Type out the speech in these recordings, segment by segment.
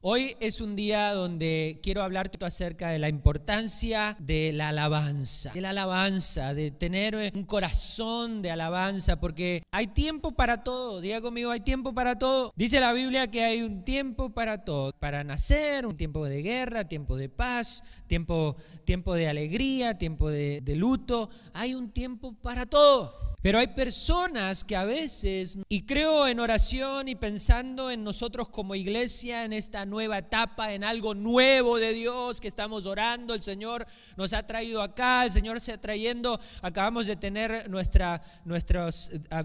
Hoy es un día donde quiero hablarte acerca de la importancia de la alabanza, de la alabanza, de tener un corazón de alabanza, porque hay tiempo para todo, diga conmigo, hay tiempo para todo. Dice la Biblia que hay un tiempo para todo, para nacer, un tiempo de guerra, tiempo de paz, tiempo, tiempo de alegría, tiempo de, de luto, hay un tiempo para todo. Pero hay personas que a veces, y creo en oración y pensando en nosotros como iglesia, en esta nueva etapa, en algo nuevo de Dios que estamos orando, el Señor nos ha traído acá, el Señor se ha trayendo, acabamos de tener nuestra, nuestro eh,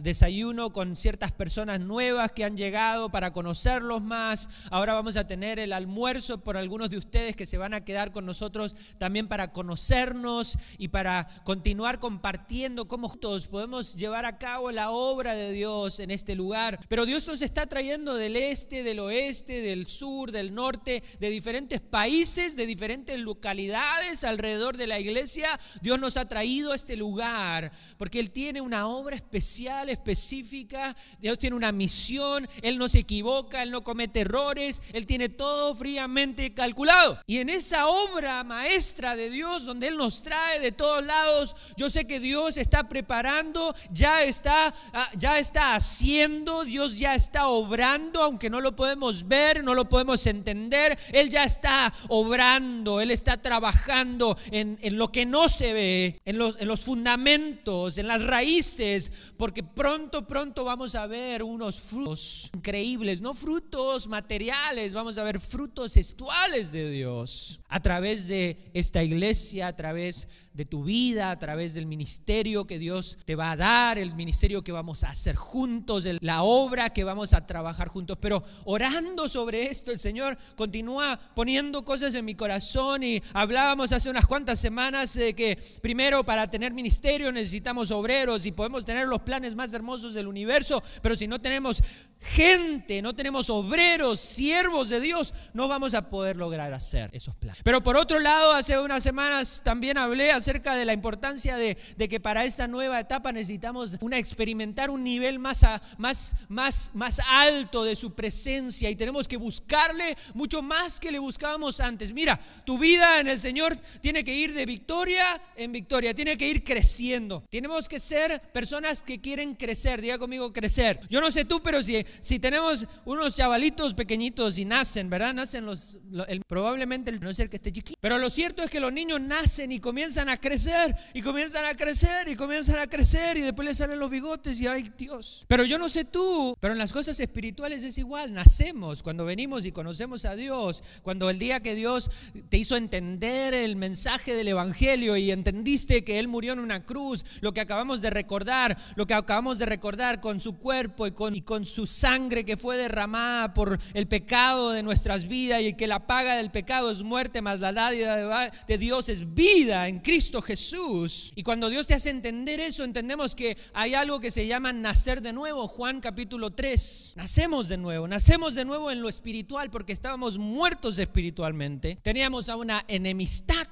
desayuno con ciertas personas nuevas que han llegado para conocerlos más, ahora vamos a tener el almuerzo por algunos de ustedes que se van a quedar con nosotros también para conocernos y para continuar compartiendo cómo juntos podemos llevar a cabo la obra de Dios en este lugar. Pero Dios nos está trayendo del este, del oeste, del sur, del norte, de diferentes países, de diferentes localidades alrededor de la iglesia. Dios nos ha traído a este lugar porque Él tiene una obra especial, específica. Dios tiene una misión. Él no se equivoca, Él no comete errores. Él tiene todo fríamente calculado. Y en esa obra maestra de Dios, donde Él nos trae de todos lados, yo sé que Dios está preparando ya está, ah, ya está haciendo, Dios ya está obrando, aunque no lo podemos ver, no lo podemos entender, Él ya está obrando, Él está trabajando en, lo que no se ve, en los, en los fundamentos, en las raíces, porque pronto, pronto vamos a ver unos frutos increíbles, no frutos materiales, vamos a ver frutos espirituales de Dios a través de esta iglesia, a través de tu vida, a través del ministerio que Dios te va a dar, el ministerio que vamos a hacer juntos, la obra que vamos a trabajar juntos. Pero orando sobre esto, el Señor continúa poniendo cosas en mi corazón y hablábamos hace unas cuantas semanas de que primero para tener ministerio necesitamos obreros y podemos tener los planes más hermosos del universo, pero si no tenemos gente, no tenemos obreros, siervos de Dios, no vamos a poder lograr hacer esos planes. Pero por otro lado, hace unas semanas también hablé acerca de la importancia de, que para esta nueva etapa necesitamos una, experimentar un nivel más, más, más, más alto de su presencia y tenemos que buscarle mucho más que le buscábamos antes. Mira, tu vida en el Señor tiene que ir de victoria en victoria, tiene que ir creciendo. Tenemos que ser personas que quieren crecer, diga conmigo crecer. Yo no sé tú, pero si si tenemos unos chavalitos pequeñitos y nacen, ¿verdad? Nacen los, probablemente el, no es el que esté chiquito. Pero lo cierto es que los niños nacen y comienzan a crecer y comienzan a crecer y comienzan a crecer y después les salen los bigotes y ay Dios. Pero yo no sé tú, pero en las cosas espirituales es igual. Nacemos cuando venimos y conocemos a Dios, cuando el día que Dios te hizo entender el mensaje del Evangelio y entendiste que Él murió en una cruz, lo que acabamos de recordar, lo que acabamos de recordar con su cuerpo y con, y con sus sangre que fue derramada por el pecado de nuestras vidas y que la paga del pecado es muerte, más la dádiva de Dios es vida en Cristo Jesús. Y cuando Dios te hace entender eso, entendemos que hay algo que se llama nacer de nuevo, Juan capítulo 3. Nacemos de nuevo, nacemos de nuevo en lo espiritual porque estábamos muertos espiritualmente. Teníamos a una enemistad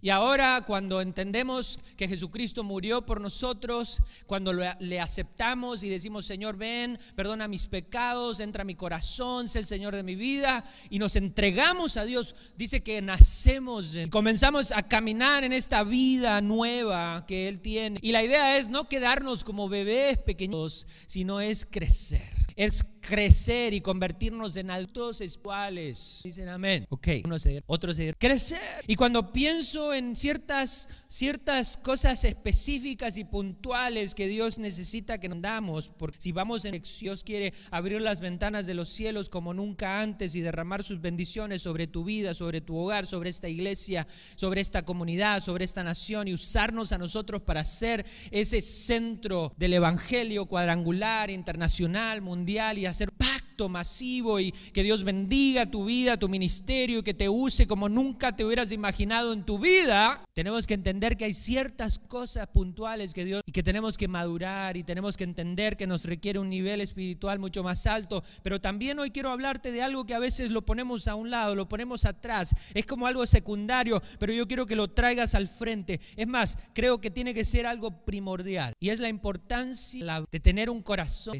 y ahora cuando entendemos que Jesucristo murió por nosotros, cuando le aceptamos y decimos, Señor, ven, perdona mis pecados, pecados, entra a mi corazón, sé el Señor de mi vida y nos entregamos a Dios, dice que nacemos, comenzamos a caminar en esta vida nueva que Él tiene. Y la idea es no quedarnos como bebés pequeños, sino es crecer. Es crecer y convertirnos en altos espirituales. Dicen amén. Ok, unos otros crecer. Y cuando pienso en ciertas, ciertas cosas específicas y puntuales que Dios necesita que nos damos, porque si vamos en Dios quiere abrir las ventanas de los cielos como nunca antes y derramar sus bendiciones sobre tu vida, sobre tu hogar, sobre esta iglesia, sobre esta comunidad, sobre esta nación y usarnos a nosotros para ser ese centro del evangelio cuadrangular, internacional, mundial y hacer hacer masivo y que Dios bendiga tu vida, tu ministerio, que te use como nunca te hubieras imaginado en tu vida, tenemos que entender que hay ciertas cosas puntuales que Dios y que tenemos que madurar y tenemos que entender que nos requiere un nivel espiritual mucho más alto, pero también hoy quiero hablarte de algo que a veces lo ponemos a un lado, lo ponemos atrás, es como algo secundario, pero yo quiero que lo traigas al frente. Es más, creo que tiene que ser algo primordial y es la importancia de tener un corazón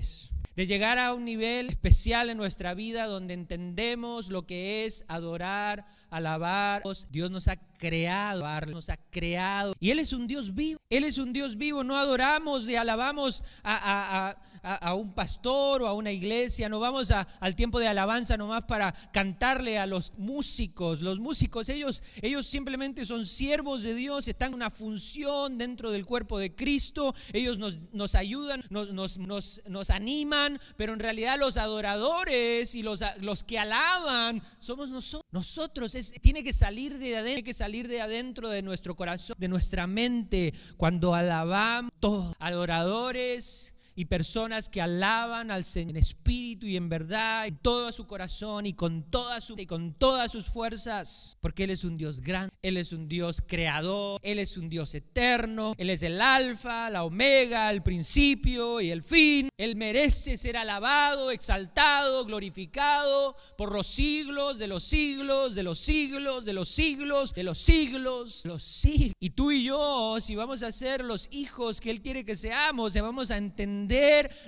de llegar a un nivel especial en nuestra vida donde entendemos lo que es adorar, alabar. Dios nos ha creado, nos ha creado. Y Él es un Dios vivo. Él es un Dios vivo. No adoramos y alabamos a, un pastor o a una iglesia. No vamos al tiempo de alabanza nomás para cantarle a los músicos. Los músicos, ellos, ellos simplemente son siervos de Dios, están en una función dentro del cuerpo de Cristo. Ellos nos, nos ayudan, nos, nos, nos, nos animan, pero en realidad los adoradores y los, los que alaban somos nosotros. Nosotros tiene que salir de adentro, tiene que salir de adentro de nuestro corazón, de nuestra mente, cuando alabamos todos, adoradores y personas que alaban al Señor en espíritu y en verdad, en todo su corazón y con, toda su, y con todas sus fuerzas, porque Él es un Dios grande, Él es un Dios creador, Él es un Dios eterno, Él es el alfa, la omega, el principio y el fin. Él merece ser alabado, exaltado, glorificado por los siglos de los siglos, de los siglos, de los siglos, de los siglos, los siglos. Y tú y yo, si vamos a ser los hijos que Él quiere que seamos, vamos a entender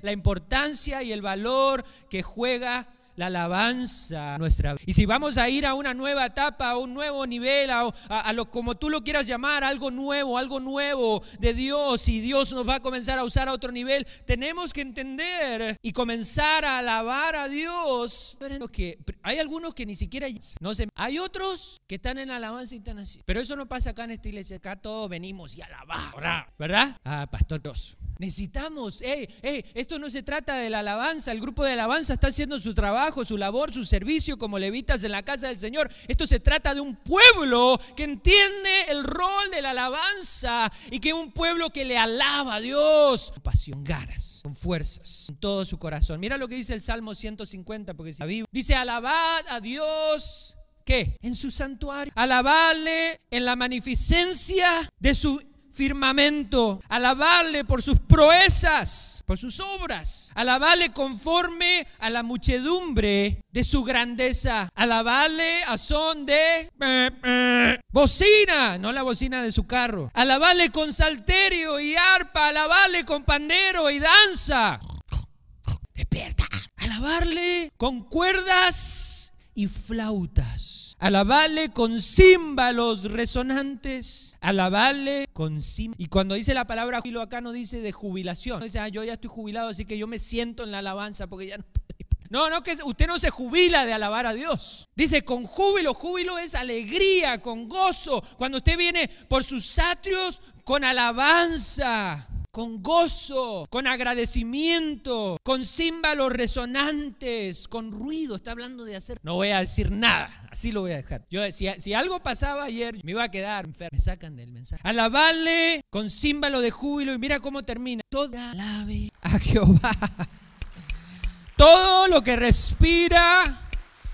la importancia y el valor que juega la alabanza nuestra Y si vamos a ir a una nueva etapa, a un nuevo nivel, a, lo como tú lo quieras llamar, algo nuevo, algo nuevo de Dios, y Dios nos va a comenzar a usar a otro nivel, tenemos que entender y comenzar a alabar a Dios. Que hay algunos que ni siquiera no se, hay otros que están en alabanza y están así. Pero eso no pasa acá en esta iglesia, acá todos venimos y alabamos, ¿verdad? Ah, pastor dos. Necesitamos, hey, hey, esto no se trata de la alabanza, el grupo de alabanza está haciendo su trabajo, su labor, su servicio como levitas en la casa del Señor. Esto se trata de un pueblo que entiende el rol de la alabanza y que es un pueblo que le alaba a Dios con pasión, ganas, con fuerzas, con todo su corazón. Mira lo que dice el Salmo 150, porque dice, alabad a Dios. ¿Qué? En su santuario. Alabadle en la magnificencia de su firmamento, alabarle por sus proezas, por sus obras, alabarle conforme a la muchedumbre de su grandeza, alabarle a son de bocina, no la bocina de su carro, alabarle con salterio y arpa, alabarle con pandero y danza. Despierta, alabarle con cuerdas y flautas alabarle con címbalos resonantes, alabarle con címbalos. Y cuando dice la palabra jubilo acá no dice de jubilación, no dice, ah, yo ya estoy jubilado, así que yo me siento en la alabanza porque ya no... No, no, que usted no se jubila de alabar a Dios. Dice con júbilo, júbilo es alegría, con gozo. Cuando usted viene por sus atrios con alabanza con gozo, con agradecimiento, con címbalos resonantes, con ruido. Está hablando de hacer. No voy a decir nada, así lo voy a dejar. Yo, si, algo pasaba ayer, me iba a quedar. Me sacan del mensaje. Alabarle con címbalo de júbilo y mira cómo termina. Toda alabe a Jehová. Todo lo que respira,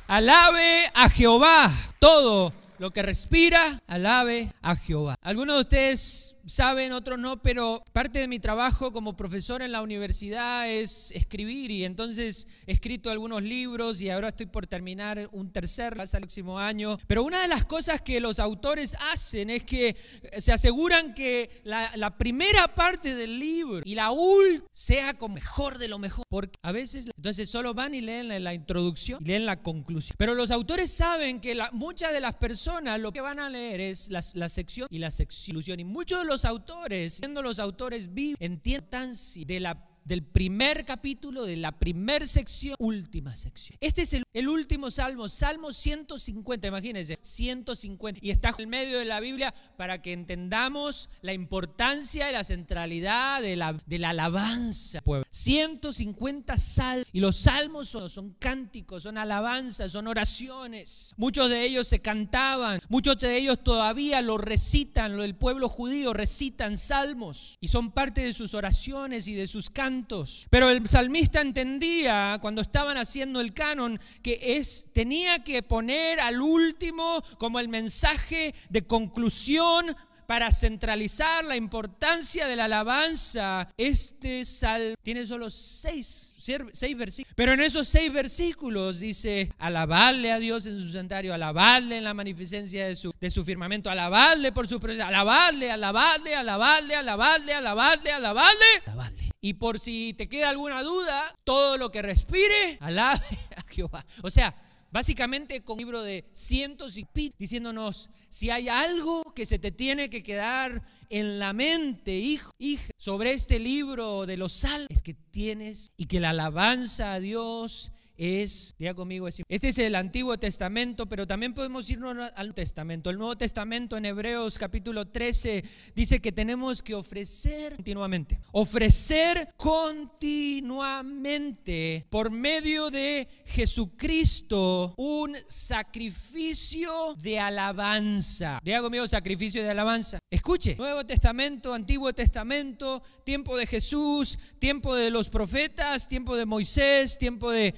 alabe a Jehová. Todo lo que respira, alabe a Jehová. Algunos de ustedes saben, otros no, pero parte de mi trabajo como profesor en la universidad es escribir y entonces he escrito algunos libros y ahora estoy por terminar un tercer hasta el próximo año. Pero una de las cosas que los autores hacen es que se aseguran que la, primera parte del libro y la última sea como mejor de lo mejor. Porque a veces, entonces solo van y leen la, introducción y leen la conclusión. Pero los autores saben que muchas de las personas lo que van a leer es la, la sección y la sección. Y muchos de los autores, siendo los autores vivos, entiendan de la del primer capítulo, de la primera sección, última sección. Este es el, último salmo, Salmo 150, imagínense, 150. Y está en medio de la Biblia para que entendamos la importancia y la centralidad de la, de la alabanza. 150 salmos. Y los salmos son, son cánticos, son alabanzas, son oraciones. Muchos de ellos se cantaban, muchos de ellos todavía lo recitan, el pueblo judío recitan salmos. Y son parte de sus oraciones y de sus cantos pero el salmista entendía cuando estaban haciendo el canon que es, tenía que poner al último como el mensaje de conclusión para centralizar la importancia de la alabanza, este salmo tiene solo seis, seis versículos. Pero en esos seis versículos dice, alabarle a Dios en su santuario, alabarle en la magnificencia de su, de su firmamento, alabarle por su presencia, alabarle, alabarle, alabarle, alabarle, alabarle, alabarle, alabarle Y por si te queda alguna duda, todo lo que respire, alabe a Jehová. O sea, básicamente con un libro de cientos y pit diciéndonos si hay algo que se te tiene que quedar en la mente, hijo, hija, sobre este libro de los salmos, es que tienes y que la alabanza a Dios es, diga conmigo, este es el Antiguo Testamento, pero también podemos irnos al Testamento. El Nuevo Testamento en Hebreos capítulo 13 dice que tenemos que ofrecer continuamente, ofrecer continuamente por medio de Jesucristo un sacrificio de alabanza. Diga conmigo, sacrificio de alabanza. Escuche, Nuevo Testamento, Antiguo Testamento, tiempo de Jesús, tiempo de los profetas, tiempo de Moisés, tiempo de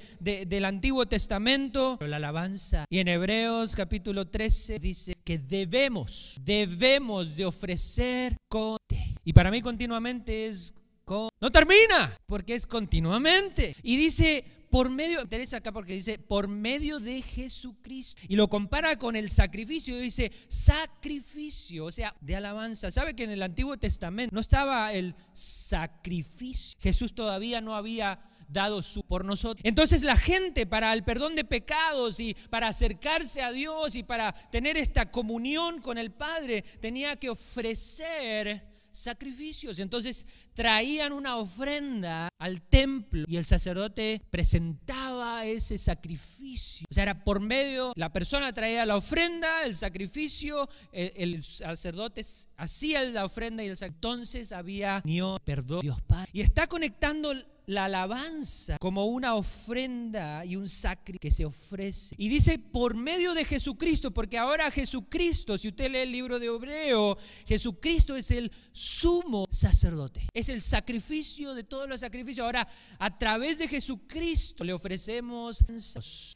del Antiguo Testamento, la alabanza. Y en Hebreos capítulo 13 dice que debemos, debemos de ofrecer con... Y para mí continuamente es con... No termina, porque es continuamente. Y dice, por medio, interesa acá porque dice, por medio de Jesucristo. Y lo compara con el sacrificio, dice, sacrificio, o sea, de alabanza. ¿Sabe que en el Antiguo Testamento no estaba el sacrificio? Jesús todavía no había dado su por nosotros. Entonces la gente para el perdón de pecados y para acercarse a Dios y para tener esta comunión con el Padre tenía que ofrecer sacrificios. Entonces traían una ofrenda al templo y el sacerdote presentaba ese sacrificio. O sea, era por medio, la persona traía la ofrenda, el sacrificio, el, sacerdote hacía la ofrenda y el entonces había Dios, perdón, Dios Padre. Y está conectando la alabanza como una ofrenda y un sacrificio que se ofrece. Y dice por medio de Jesucristo, porque ahora Jesucristo, si usted lee el libro de Hebreo, Jesucristo es el sumo sacerdote. Es el sacrificio de todos los sacrificios. Ahora, a través de Jesucristo le ofrecemos.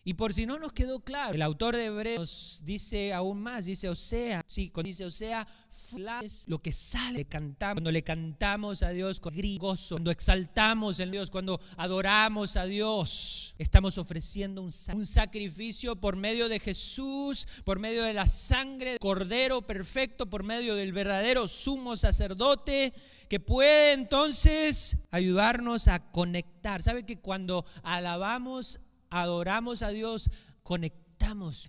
Y por si no nos quedó claro, el autor de Hebreos dice aún más, dice o sea, sí, dice o sea, lo que sale cantamos, cuando le cantamos a Dios con gozo, cuando exaltamos en Dios cuando adoramos a Dios, estamos ofreciendo un, sacrificio por medio de Jesús, por medio de la sangre del Cordero perfecto, por medio del verdadero sumo sacerdote, que puede entonces ayudarnos a conectar. ¿Sabe que cuando alabamos, adoramos a Dios, conectamos?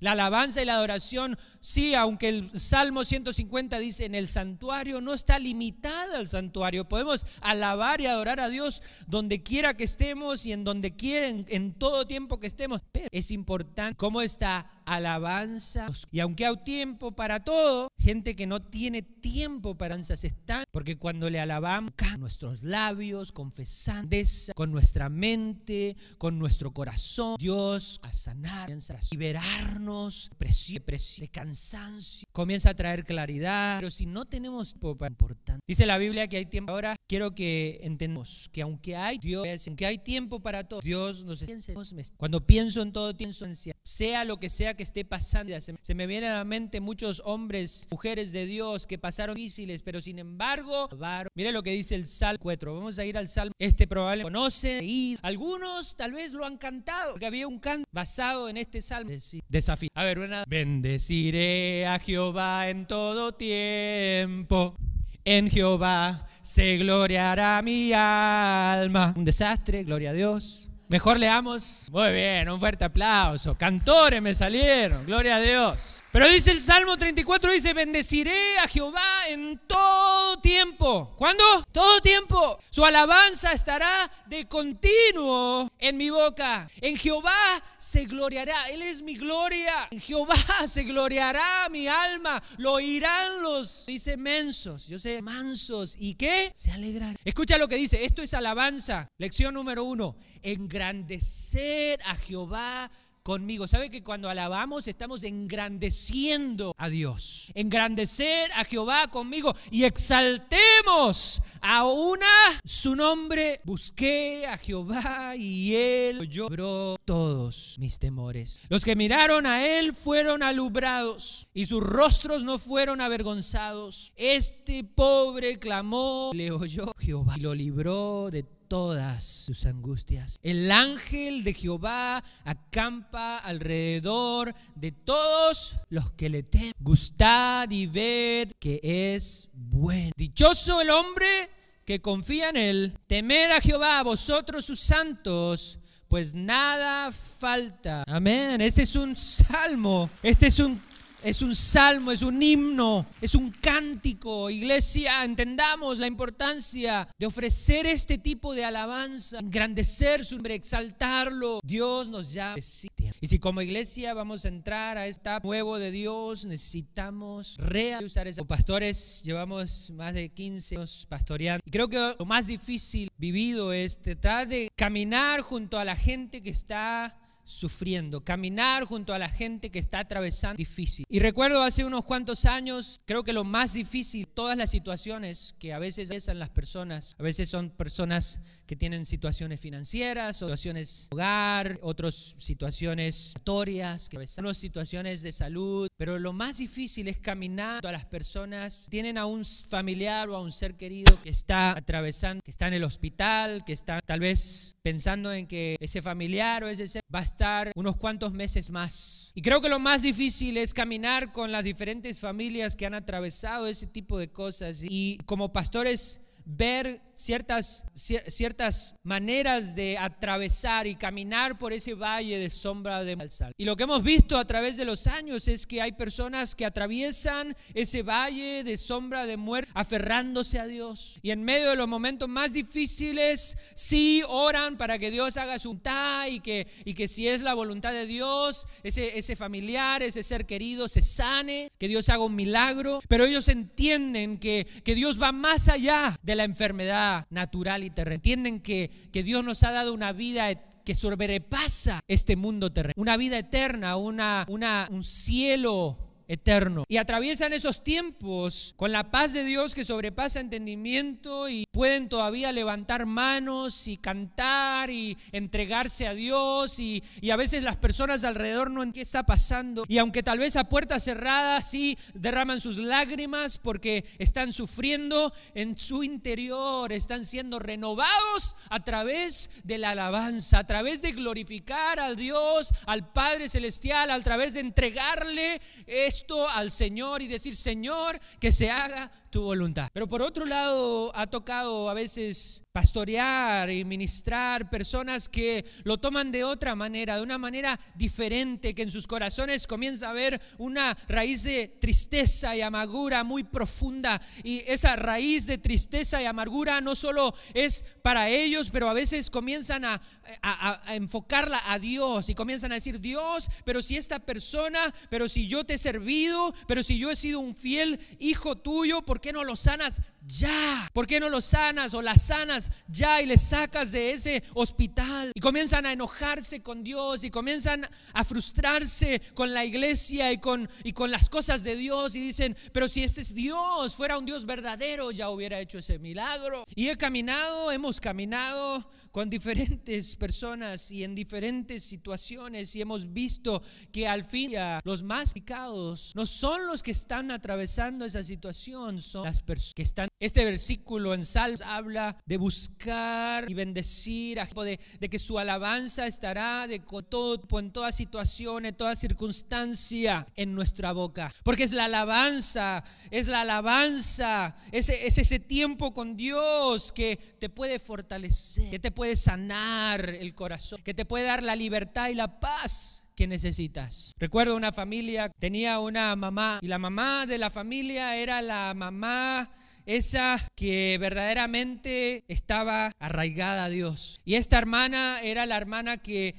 La alabanza y la adoración, sí, aunque el Salmo 150 dice en el santuario, no está limitada al santuario. Podemos alabar y adorar a Dios donde quiera que estemos y en donde quiera, en, todo tiempo que estemos. Pero es importante cómo está alabanza. Y aunque hay tiempo para todo, gente que no tiene tiempo para alabanzas están, porque cuando le alabamos con nuestros labios, confesando, con nuestra mente, con nuestro corazón, Dios a sanar, a liberarnos de cansancio, comienza a traer claridad. Pero si no tenemos tiempo para dice la Biblia que hay tiempo. Ahora quiero que entendamos que aunque hay Dios, aunque hay tiempo para todo, Dios nos cuando pienso en todo, pienso en sea lo que sea que esté pasando. Se me vienen a la mente muchos hombres, mujeres de Dios que pasaron difíciles, pero sin embargo, mire lo que dice el Salmo 4. Vamos a ir al Salmo. Este probablemente conoce y algunos tal vez lo han cantado, porque había un canto basado en este Salmo. Desafío. A ver. Bendeciré a Jehová en todo tiempo. En Jehová se gloriará mi alma. Un desastre, gloria a Dios. Mejor leamos. Muy bien, un fuerte aplauso. Cantores me salieron, gloria a Dios. Pero dice el Salmo 34, dice, bendeciré a Jehová en todo tiempo. ¿Cuándo? Todo tiempo. Su alabanza estará de continuo en mi boca. En Jehová se gloriará. Él es mi gloria. En Jehová se gloriará mi alma. Lo oirán los, dice, mensos. Yo sé, mansos. ¿Y qué? Se alegrarán. Escucha lo que dice. Esto es alabanza. Lección número uno. Engrandecer a Jehová conmigo. ¿Sabe que cuando alabamos estamos engrandeciendo a Dios? Engrandecer a Jehová conmigo y exaltemos a una su nombre. Busqué a Jehová y él lloró todos mis temores. Los que miraron a él fueron alumbrados y sus rostros no fueron avergonzados. Este pobre clamó, le oyó Jehová y lo libró de todas sus angustias. El ángel de Jehová acampa alrededor de todos los que le temen. Gustad y ved que es bueno. Dichoso el hombre que confía en Él, temed a Jehová, vosotros sus santos, pues nada falta. Amén. Este es un salmo, este es un es un salmo, es un himno, es un cántico. Iglesia, entendamos la importancia de ofrecer este tipo de alabanza, engrandecer su nombre, exaltarlo. Dios nos llama. Y si como iglesia vamos a entrar a esta nuevo de Dios, necesitamos reusar eso. Pastores llevamos más de 15 años pastoreando. Y creo que lo más difícil vivido es tratar de caminar junto a la gente que está sufriendo, caminar junto a la gente que está atravesando difícil. Y recuerdo hace unos cuantos años, creo que lo más difícil, todas las situaciones que a veces pesan las personas, a veces son personas que tienen situaciones financieras, situaciones de hogar, otras situaciones historias, que a situaciones de salud, pero lo más difícil es caminar junto a las personas, tienen a un familiar o a un ser querido que está atravesando, que está en el hospital, que está tal vez pensando en que ese familiar o ese ser va a estar unos cuantos meses más. Y creo que lo más difícil es caminar con las diferentes familias que han atravesado ese tipo de cosas. Y como pastores ver ciertas, ciertas maneras de atravesar y caminar por ese valle de sombra de Malsal. Y lo que hemos visto a través de los años es que hay personas que atraviesan ese valle de sombra de muerte aferrándose a Dios. Y en medio de los momentos más difíciles, sí oran para que Dios haga su voluntad y que, y que si es la voluntad de Dios, ese, ese familiar, ese ser querido se sane, que Dios haga un milagro. Pero ellos entienden que, que Dios va más allá de la enfermedad natural y terrenal. Entienden que, que Dios nos ha dado una vida que sobrepasa este mundo terrenal, una vida eterna, una, una, un cielo eterno. Y atraviesan esos tiempos con la paz de Dios que sobrepasa entendimiento y pueden todavía levantar manos y cantar y entregarse a Dios y, a veces las personas alrededor no entienden qué está pasando y aunque tal vez a puerta cerrada sí derraman sus lágrimas porque están sufriendo en su interior, están siendo renovados a través de la alabanza, a través de glorificar a Dios, al Padre Celestial, a través de entregarle esto al Señor y decir, Señor, que se haga tu voluntad. Pero por otro lado, ha tocado a veces pastorear y ministrar personas que lo toman de otra manera, de una manera diferente, que en sus corazones comienza a haber una raíz de tristeza y amargura muy profunda. Y esa raíz de tristeza y amargura no solo es para ellos, pero a veces comienzan a, a enfocarla a Dios y comienzan a decir, Dios, pero si esta persona, pero si yo te he servido, pero si yo he sido un fiel hijo tuyo, ¿por qué no lo sanas ya? ¿Por qué no lo sanas o las sanas ya y le sacas de ese hospital? Y comienzan a enojarse con Dios y comienzan a frustrarse con la iglesia y con, y con las cosas de Dios y dicen, pero si este es Dios, fuera un Dios verdadero, ya hubiera hecho ese milagro. Y he caminado, hemos caminado con diferentes personas y en diferentes situaciones y hemos visto que al fin los más picados no son los que están atravesando esa situación, las personas que están. Este versículo en Salmos habla de buscar y bendecir, de, de que su alabanza estará de todo, en toda situación, en toda circunstancia en nuestra boca. Porque es la alabanza, es la alabanza, es, es ese tiempo con Dios que te puede fortalecer, que te puede sanar el corazón, que te puede dar la libertad y la paz que necesitas. Recuerdo una familia, tenía una mamá y la mamá de la familia era la mamá esa que verdaderamente estaba arraigada a Dios. Y esta hermana era la hermana que,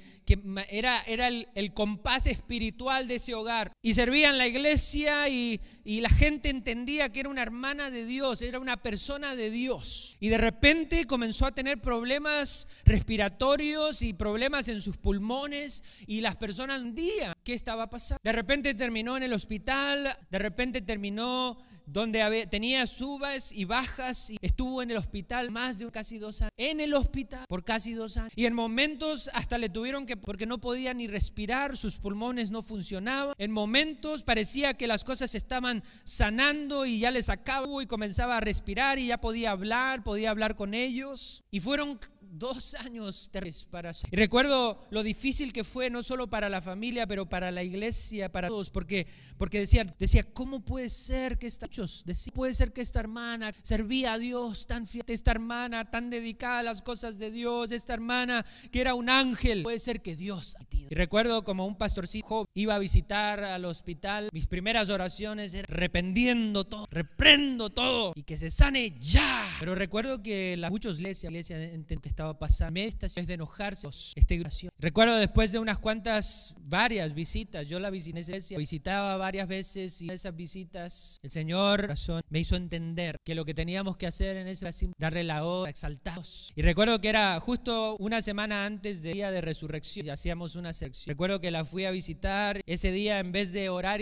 era, era el, compás espiritual de ese hogar. Y servía en la iglesia y, y la gente entendía que era una hermana de Dios, era una persona de Dios. Y de repente comenzó a tener problemas respiratorios y problemas en sus pulmones y las personas un día, ¿qué estaba pasando? De repente terminó en el hospital, de repente terminó donde tenía subas y bajas y estuvo en el hospital más de casi dos años. En el hospital por casi dos años. Y en momentos hasta le tuvieron que, porque no podía ni respirar, sus pulmones no funcionaban. En momentos parecía que las cosas estaban sanando y ya les acabó y comenzaba a respirar y ya podía hablar, podía hablar con ellos. Y fueron dos años para y recuerdo lo difícil que fue no solo para la familia pero para la iglesia para todos porque porque decía decía cómo puede ser que esta decía, puede ser que esta hermana servía a Dios tan fiel esta hermana tan dedicada a las cosas de Dios esta hermana que era un ángel. Puede ser que Dios y recuerdo como un pastorcito iba a visitar al hospital. Mis primeras oraciones eran rependiendo todo reprendo todo y que se sane ya pero recuerdo que la, muchos iglesia iglesia que estaba pasando. Es de enojarse esta recuerdo después de unas cuantas varias visitas yo la visité visitaba varias veces y esas visitas el Señor me hizo entender que lo que teníamos que hacer en ese darle la hora exaltados y recuerdo que era justo una semana antes del día de resurrección y hacíamos una sección. Recuerdo que la fui a visitar ese día en vez de orar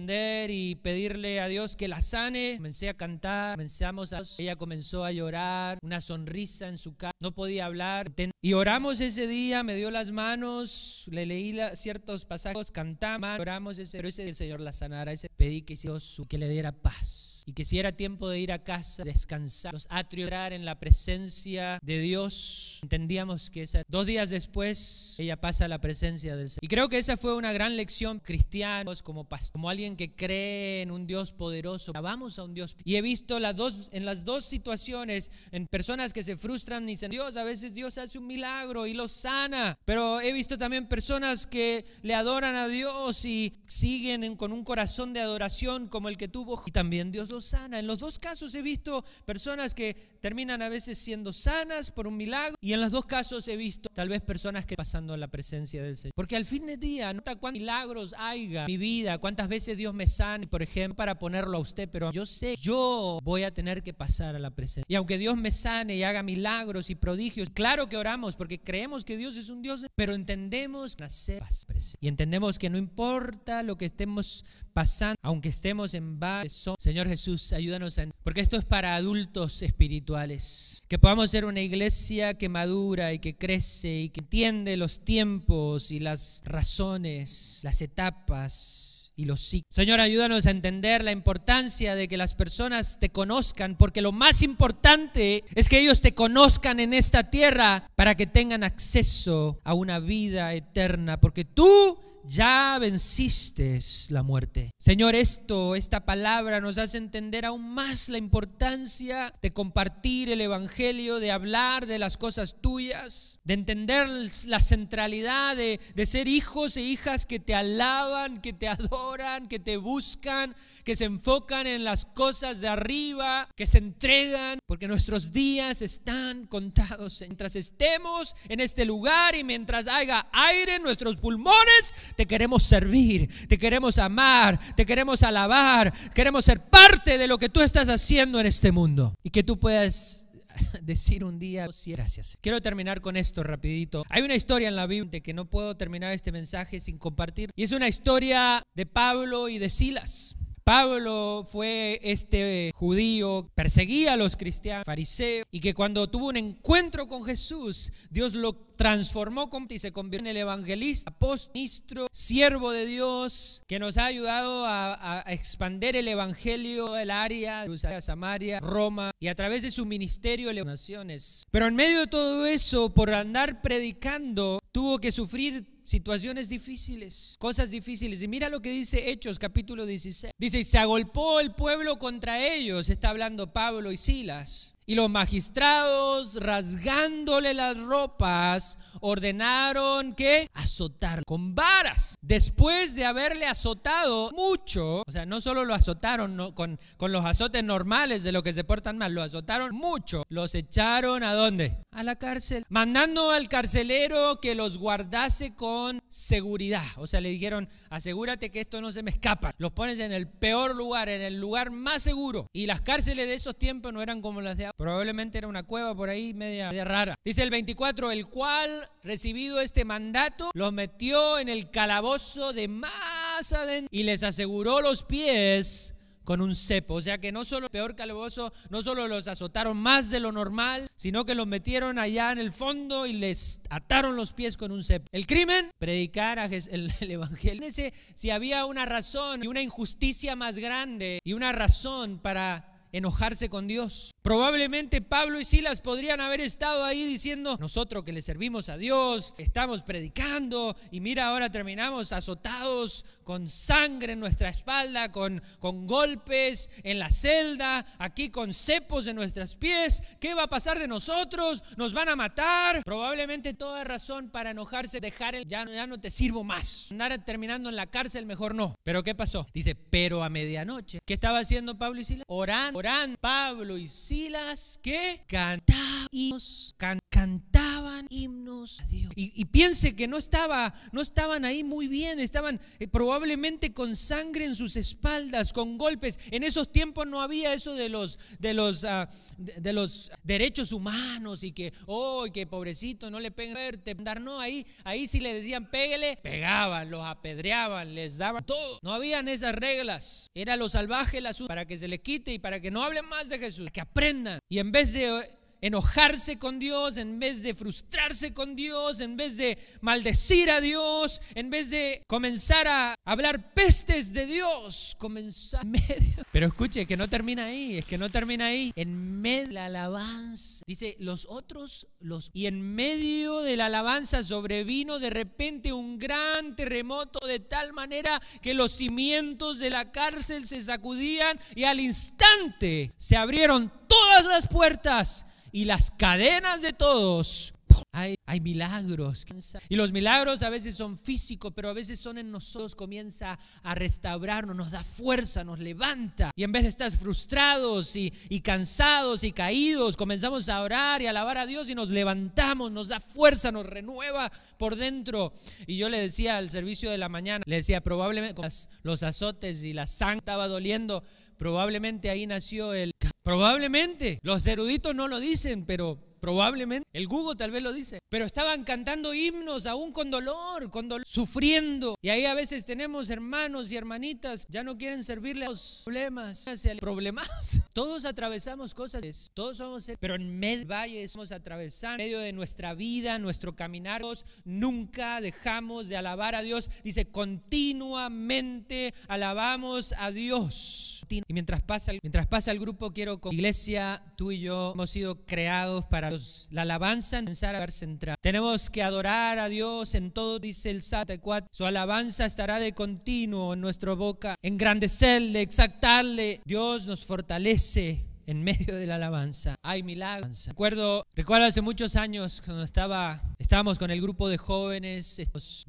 y pedirle a Dios que la sane. Comencé a cantar comenzamos a ella comenzó a llorar una sonrisa en su cara no podía hablar y oramos ese día, me dio las manos, le leí ciertos pasajes, cantamos, oramos ese, pero ese el Señor la sanara, ese pedí que Dios que le diera paz y que si era tiempo de ir a casa, descansar, los atrios, en la presencia de Dios, entendíamos que esa, dos días después ella pasa a la presencia del Señor. Y creo que esa fue una gran lección cristianos como como alguien que cree en un Dios poderoso. Vamos a un Dios y he visto las dos en las dos situaciones en personas que se frustran y dicen Dios, a veces Dios hace un milagro y lo sana. Pero he visto también personas que le adoran a Dios y siguen con un corazón de adoración como el que tuvo y también Dios sana. En los dos casos he visto personas que terminan a veces siendo sanas por un milagro y en los dos casos he visto tal vez personas que pasando a la presencia del Señor. Porque al fin de día, no cuántos milagros haya en mi vida, cuántas veces Dios me sana, por ejemplo, para ponerlo a usted, pero yo sé, yo voy a tener que pasar a la presencia. Y aunque Dios me sane y haga milagros y prodigios, claro que oramos porque creemos que Dios es un Dios, pero entendemos nacer y entendemos que no importa lo que estemos pasando, aunque estemos en base, Señor Jesús, ayúdanos a porque esto es para adultos espirituales, que podamos ser una iglesia que madura y que crece y que entiende los tiempos y las razones, las etapas y los sí. Señor, ayúdanos a entender la importancia de que las personas te conozcan, porque lo más importante es que ellos te conozcan en esta tierra para que tengan acceso a una vida eterna, porque tú ya venciste la muerte. Señor, esto, esta palabra nos hace entender aún más la importancia de compartir el Evangelio, de hablar de las cosas tuyas, de entender la centralidad de, de ser hijos e hijas que te alaban, que te adoran, que te buscan, que se enfocan en las cosas de arriba, que se entregan, porque nuestros días están contados. Mientras estemos en este lugar y mientras haya aire en nuestros pulmones, te queremos servir, te queremos amar, te queremos alabar, queremos ser parte de lo que tú estás haciendo en este mundo. Y que tú puedas decir un día, gracias. Quiero terminar con esto rapidito. Hay una historia en la Biblia que no puedo terminar este mensaje sin compartir. Y es una historia de Pablo y de Silas. Pablo fue este judío, perseguía a los cristianos, fariseos, y que cuando tuvo un encuentro con Jesús, Dios lo transformó y se convirtió en el evangelista, apóstol, ministro, siervo de Dios, que nos ha ayudado a, expandir el evangelio del área, de Samaria, Roma, y a través de su ministerio de naciones. Pero en medio de todo eso, por andar predicando, tuvo que sufrir situaciones difíciles, cosas difíciles. Y mira lo que dice Hechos capítulo 16. Dice, y se agolpó el pueblo contra ellos, está hablando Pablo y Silas. Y los magistrados, rasgándole las ropas, ordenaron que azotar con varas. Después de haberle azotado mucho, o sea, no solo lo azotaron con, con los azotes normales de lo que se portan mal, lo azotaron mucho. Los echaron a dónde? A la cárcel. Mandando al carcelero que los guardase con seguridad. O sea, le dijeron, asegúrate que esto no se me escapa. Los pones en el peor lugar, en el lugar más seguro. Y las cárceles de esos tiempos no eran como las de Probablemente era una cueva por ahí media, rara. Dice el 24, el cual, recibido este mandato, los metió en el calabozo de más adentro y les aseguró los pies con un cepo. O sea que no solo el peor calabozo, no solo los azotaron más de lo normal, sino que los metieron allá en el fondo y les ataron los pies con un cepo. El crimen, predicar el, el evangelio. Si había una razón y una injusticia más grande y una razón para enojarse con Dios. Probablemente Pablo y Silas podrían haber estado ahí diciendo, nosotros que le servimos a Dios, estamos predicando y mira ahora terminamos azotados con sangre en nuestra espalda, con, con golpes en la celda, aquí con cepos en nuestros pies. ¿Qué va a pasar de nosotros? ¿Nos van a matar? Probablemente toda razón para enojarse, dejar el, ya, ya no te sirvo más. Andar terminando en la cárcel, mejor no. Pero ¿qué pasó? Dice, pero a medianoche. ¿Qué estaba haciendo Pablo y Silas? Orán, orán, Pablo y Silas, ¿qué? Cantaban, himnos a Dios. Y, piense que no, estaba, no estaban ahí muy bien, estaban eh, probablemente con sangre en sus espaldas, con golpes. En esos tiempos no había eso de los, de los, ah, de, los derechos humanos y que, oh, que pobrecito, no le peguen Dar No, ahí, ahí si le decían pégale, pegaban, los apedreaban, les daban todo. No habían esas reglas. Era lo salvaje el asunto para que se le quite y para que no hablen más de Jesús, que aprendan. Y en vez de enojarse con Dios, en vez de frustrarse con Dios, en vez de maldecir a Dios, en vez de comenzar a hablar pestes de Dios, comenzar medio. Pero escuche, que no termina ahí, es que no termina ahí. En medio de la alabanza, dice, los otros, los... Y en medio de la alabanza sobrevino de repente un gran terremoto de tal manera que los cimientos de la cárcel se sacudían y al instante se abrieron todas las puertas y las cadenas de todos. Hay, hay, milagros. Y los milagros a veces son físicos, pero a veces son en nosotros. Comienza a restaurarnos, nos da fuerza, nos levanta. Y en vez de estar frustrados y, y cansados y caídos, comenzamos a orar y a alabar a Dios y nos levantamos, nos da fuerza, nos renueva por dentro. Y yo le decía al servicio de la mañana, le decía, probablemente los azotes y la sangre estaba doliendo, probablemente ahí nació el Probablemente. Los eruditos no lo dicen, pero Probablemente. El Google tal vez lo dice. Pero estaban cantando himnos aún con dolor, con dolor, sufriendo. Y ahí a veces tenemos hermanos y hermanitas, ya no quieren servirle a los problemas, problemas. Todos atravesamos cosas, todos somos, pero en medio de valles somos atravesando, en medio de nuestra vida, nuestro caminar, nunca dejamos de alabar a Dios. Dice, continuamente alabamos a Dios. Y mientras pasa, mientras pasa el grupo, quiero con iglesia, tú y yo hemos sido creados para la alabanza en lugar central. Tenemos que adorar a Dios en todo, dice el Salmo 4. Su alabanza estará de continuo en nuestra boca, engrandecerle, exaltarle. Dios nos fortalece en medio de la alabanza. Hay milagros. Recuerdo, recuerdo hace muchos años cuando estaba, estábamos con el grupo de jóvenes, estos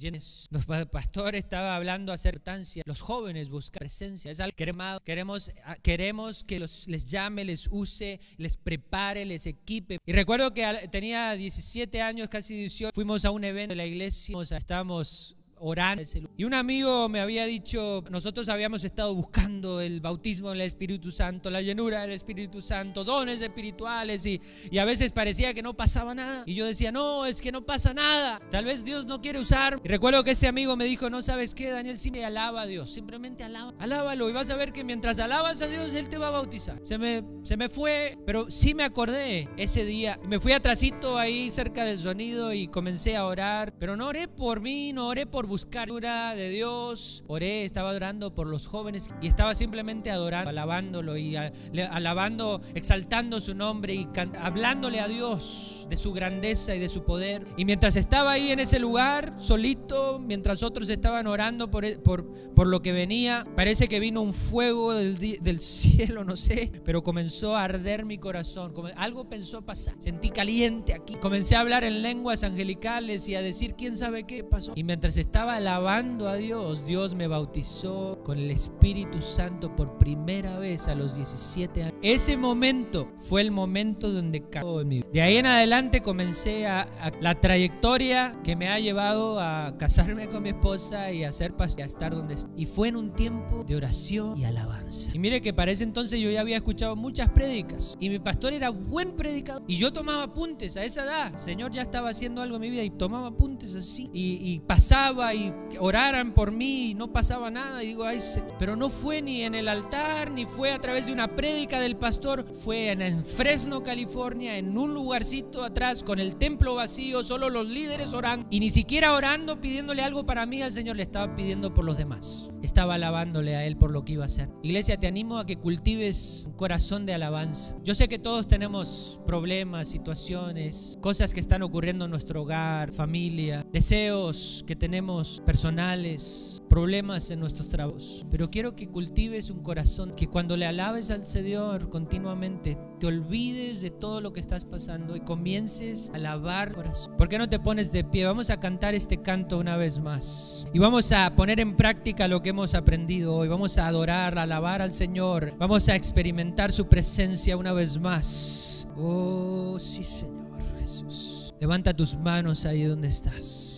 los pastores estaba hablando acerca de los jóvenes buscan presencia. Es algo que queremos, queremos, queremos que los, les llame, les use, les prepare, les equipe. Y recuerdo que tenía 17 años, casi 18, fuimos a un evento de la iglesia, estábamos orando. Y un amigo me había dicho, nosotros habíamos estado buscando el bautismo del Espíritu Santo, la llenura del Espíritu Santo, dones espirituales y, y a veces parecía que no pasaba nada. Y yo decía, no, es que no pasa nada. Tal vez Dios no quiere usar. Y recuerdo que ese amigo me dijo, no sabes qué, Daniel, sí me alaba a Dios, simplemente alaba, alábalo y vas a ver que mientras alabas a Dios, Él te va a bautizar. Se me, se me fue, pero sí me acordé ese día. Me fui atrasito ahí cerca del sonido y comencé a orar, pero no oré por mí, no oré por buscar de Dios. Oré, estaba adorando por los jóvenes y estaba simplemente adorando, alabándolo y alabando, exaltando su nombre y hablándole a Dios de su grandeza y de su poder. Y mientras estaba ahí en ese lugar, solito, mientras otros estaban orando por, por, por lo que venía, parece que vino un fuego del, del cielo, no sé, pero comenzó a arder mi corazón. Algo pensó pasar. Sentí caliente aquí. Comencé a hablar en lenguas angelicales y a decir quién sabe qué pasó. Y mientras estaba la alabando a Dios, Dios me bautizó con el Espíritu Santo por primera vez a los 17 años. Ese momento fue el momento donde cambió en mi vida. De ahí en adelante comencé a, la trayectoria que me ha llevado a casarme con mi esposa y a ser y a estar donde estoy. Y fue en un tiempo de oración y alabanza. Y mire que para ese entonces yo ya había escuchado muchas prédicas y mi pastor era buen predicador y yo tomaba apuntes a esa edad. El Señor ya estaba haciendo algo en mi vida y tomaba apuntes así y, y pasaba oraba y oraran por mí y no pasaba nada. Y digo, ay, pero no fue ni en el altar, ni fue a través de una prédica del pastor, fue en, en Fresno, California, en un lugarcito atrás con el templo vacío, solo los líderes oran y ni siquiera orando, pidiéndole algo para mí al Señor, le estaba pidiendo por los demás. Estaba alabándole a Él por lo que iba a hacer. Iglesia, te animo a que cultives un corazón de alabanza. Yo sé que todos tenemos problemas, situaciones, cosas que están ocurriendo en nuestro hogar, familia, deseos que tenemos personales, problemas en nuestros trabajos. Pero quiero que cultives un corazón que cuando le alabes al Señor continuamente, te olvides de todo lo que estás pasando y comiences a alabar corazón. ¿Por qué no te pones de pie? Vamos a cantar este canto una vez más. Y vamos a poner en práctica lo que hemos aprendido hoy. Vamos a adorar, a alabar al Señor. Vamos a experimentar su presencia una vez más. Oh, sí, Señor Jesús. Levanta tus manos ahí donde estás.